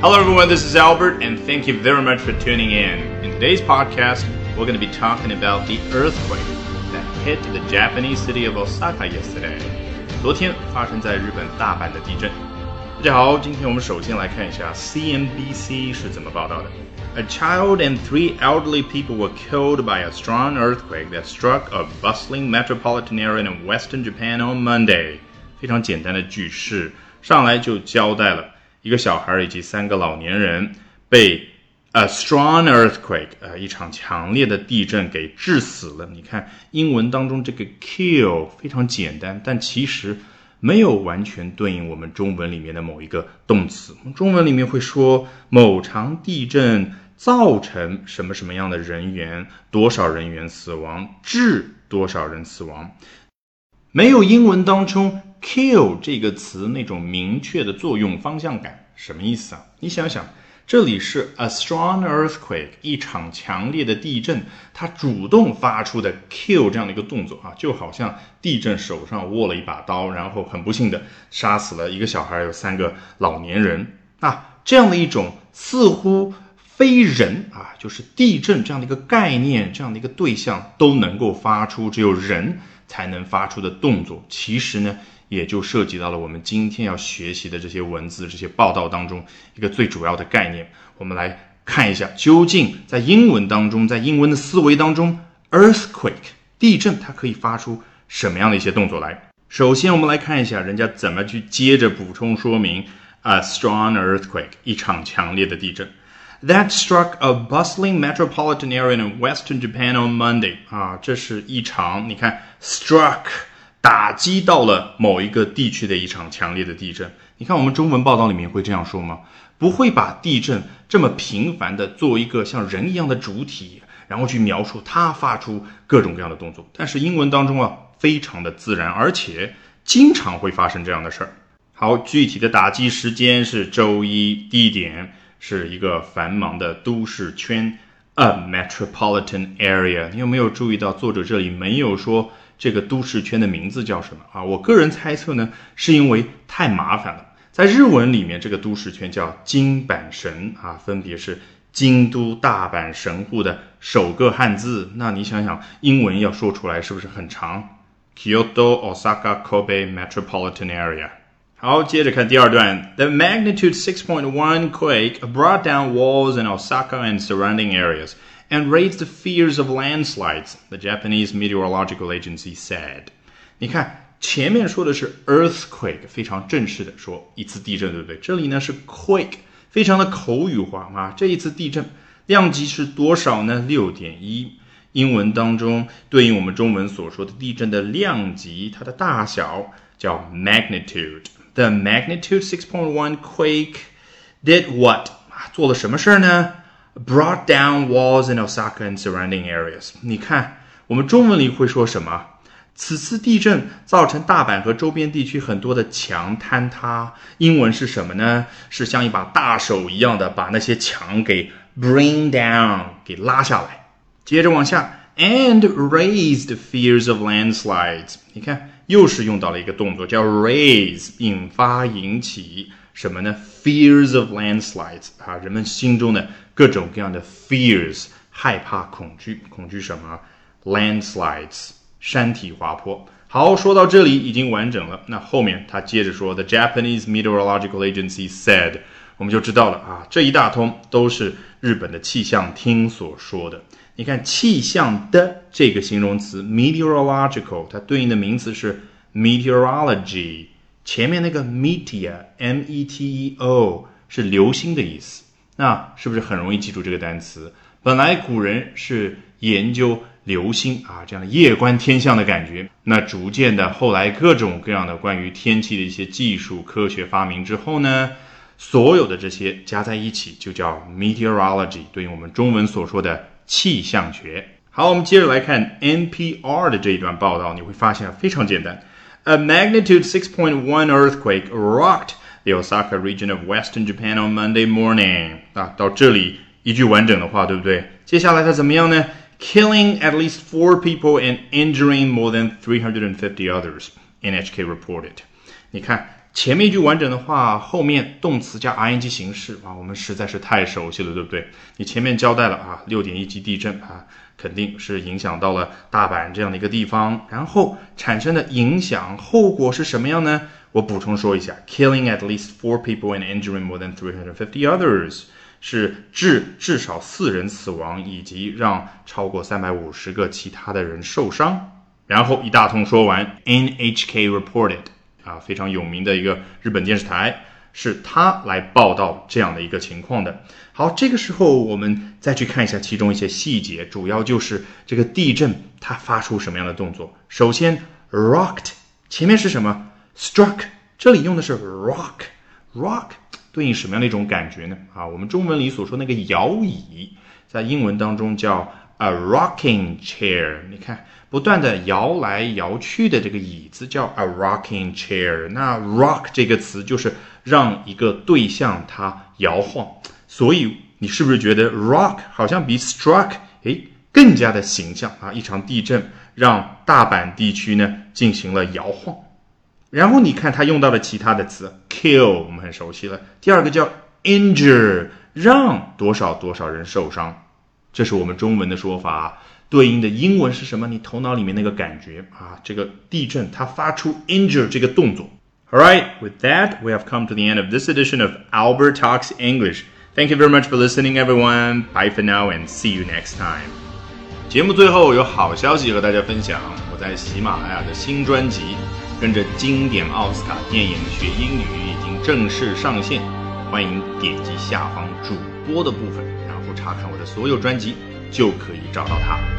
Hello, everyone. This is Albert, and thank you very much for tuning in. In today's podcast, we're going to be talking about the earthquake that hit the Japanese city of Osaka yesterday. 昨天发生在日本大阪的地震。大家好，今天我们首先来看一下 CNBC 是怎么报道的。A child and three elderly people were killed by a strong earthquake that struck a bustling metropolitan area in western Japan on Monday. 非常简单的句式，上来就交代了 一个小孩以及三个老年人被 a strong earthquake，呃，一场强烈的地震给致死了。你看英文当中这个 kill 非常简单，但其实没有完全对应我们中文里面的某一个动词。中文里面会说某场地震造成什么什么样的人员，多少人员死亡，致多少人死亡。没有英文当中 kill 这个词那种明确的作用方向感，什么意思啊？你想想，这里是 a strong earthquake 一场强烈的地震，它主动发出的 kill 这样的一个动作啊，就好像地震手上握了一把刀，然后很不幸的杀死了一个小孩，有三个老年人啊，这样的一种似乎非人啊，就是地震这样的一个概念，这样的一个对象都能够发出，只有人。才能发出的动作，其实呢，也就涉及到了我们今天要学习的这些文字、这些报道当中一个最主要的概念。我们来看一下，究竟在英文当中，在英文的思维当中，earthquake 地震它可以发出什么样的一些动作来？首先，我们来看一下人家怎么去接着补充说明：a strong earthquake 一场强烈的地震。That struck a bustling metropolitan area in western Japan on Monday 啊，这是一场你看 struck 打击到了某一个地区的一场强烈的地震。你看我们中文报道里面会这样说吗？不会把地震这么频繁的作为一个像人一样的主体，然后去描述它发出各种各样的动作。但是英文当中啊，非常的自然，而且经常会发生这样的事儿。好，具体的打击时间是周一，地点。是一个繁忙的都市圈，a metropolitan area。你有没有注意到作者这里没有说这个都市圈的名字叫什么啊？我个人猜测呢，是因为太麻烦了。在日文里面，这个都市圈叫京阪神啊，分别是京都、大阪、神户的首个汉字。那你想想，英文要说出来是不是很长？Kyoto, Osaka, Kobe metropolitan area。好，接着看第二段。The magnitude 6.1 quake brought down walls in Osaka and surrounding areas and raised fears of landslides, the Japanese meteorological agency said. 你看，前面说的是 earthquake，非常正式的说一次地震，对不对？这里呢是 quake，非常的口语化啊。这一次地震量级是多少呢？六点一。英文当中对应我们中文所说的地震的量级，它的大小叫 magnitude。 The magnitude 6.1 quake did what 啊，做了什么事儿呢？Brought down walls in Osaka and surrounding areas。你看，我们中文里会说什么？此次地震造成大阪和周边地区很多的墙坍塌。英文是什么呢？是像一把大手一样的把那些墙给 bring down，给拉下来。接着往下，and raised fears of landslides。你看。 又是用到了一个动作，叫 raise，引发、引起什么呢？Fears of landslides 啊，人们心中的各种各样的 fears，害怕、恐惧，恐惧什么？Landslides，山体滑坡。好，说到这里已经完整了。那后面他接着说，The Japanese Meteorological Agency said，我们就知道了啊，这一大通都是日本的气象厅所说的。你看气象的这个形容词 meteorological，它对应的名词是 meteorology，前面那个 meteor，m e t e o 是流星的意思，那是不是很容易记住这个单词？本来古人是研究流星啊，这样的夜观天象的感觉，那逐渐的后来各种各样的关于天气的一些技术科学发明之后呢，所有的这些加在一起就叫 meteorology，对应我们中文所说的。气象学。好，我们接着来看 NPR 的这一段报道，你会发现非常简单。A magnitude 6.1 earthquake rocked the Osaka region of western Japan on Monday morning。啊，到这里一句完整的话，对不对？接下来它怎么样呢？Killing at least four people and injuring more than 350 others. NHK reported. 你看 前面一句完整的话，后面动词加 ing 形式啊，我们实在是太熟悉了，对不对？你前面交代了啊，六点一级地震啊，肯定是影响到了大阪这样的一个地方，然后产生的影响后果是什么样呢？我补充说一下，killing at least four people and injuring more than three hundred fifty others 是致至少四人死亡，以及让超过三百五十个其他的人受伤。然后一大通说完，NHK reported 啊，非常有名的一个日本电视台，是他来报道这样的一个情况的。好，这个时候我们再去看一下其中一些细节，主要就是这个地震它发出什么样的动作。首先，rocked 前面是什么？struck 这里用的是 rock，rock 对应什么样的一种感觉呢？啊，我们中文里所说那个摇椅，在英文当中叫 a rocking chair，你看。不断的摇来摇去的这个椅子叫 a rocking chair。那 rock 这个词就是让一个对象它摇晃，所以你是不是觉得 rock 好像比 struck 诶更加的形象啊？一场地震让大阪地区呢进行了摇晃。然后你看他用到了其他的词 kill，我们很熟悉了。第二个叫 injure，让多少多少人受伤，这是我们中文的说法。对应的英文是什么？你头脑里面那个感觉啊，这个地震它发出 injure 这个动作。All right, with that, we have come to the end of this edition of Albert Talks English. Thank you very much for listening, everyone. Bye for now, and see you next time. 节目最后有好消息和大家分享，我在喜马拉雅的新专辑《跟着经典奥斯卡电影学英语》已经正式上线，欢迎点击下方主播的部分，查看我的所有专辑，就可以找到它。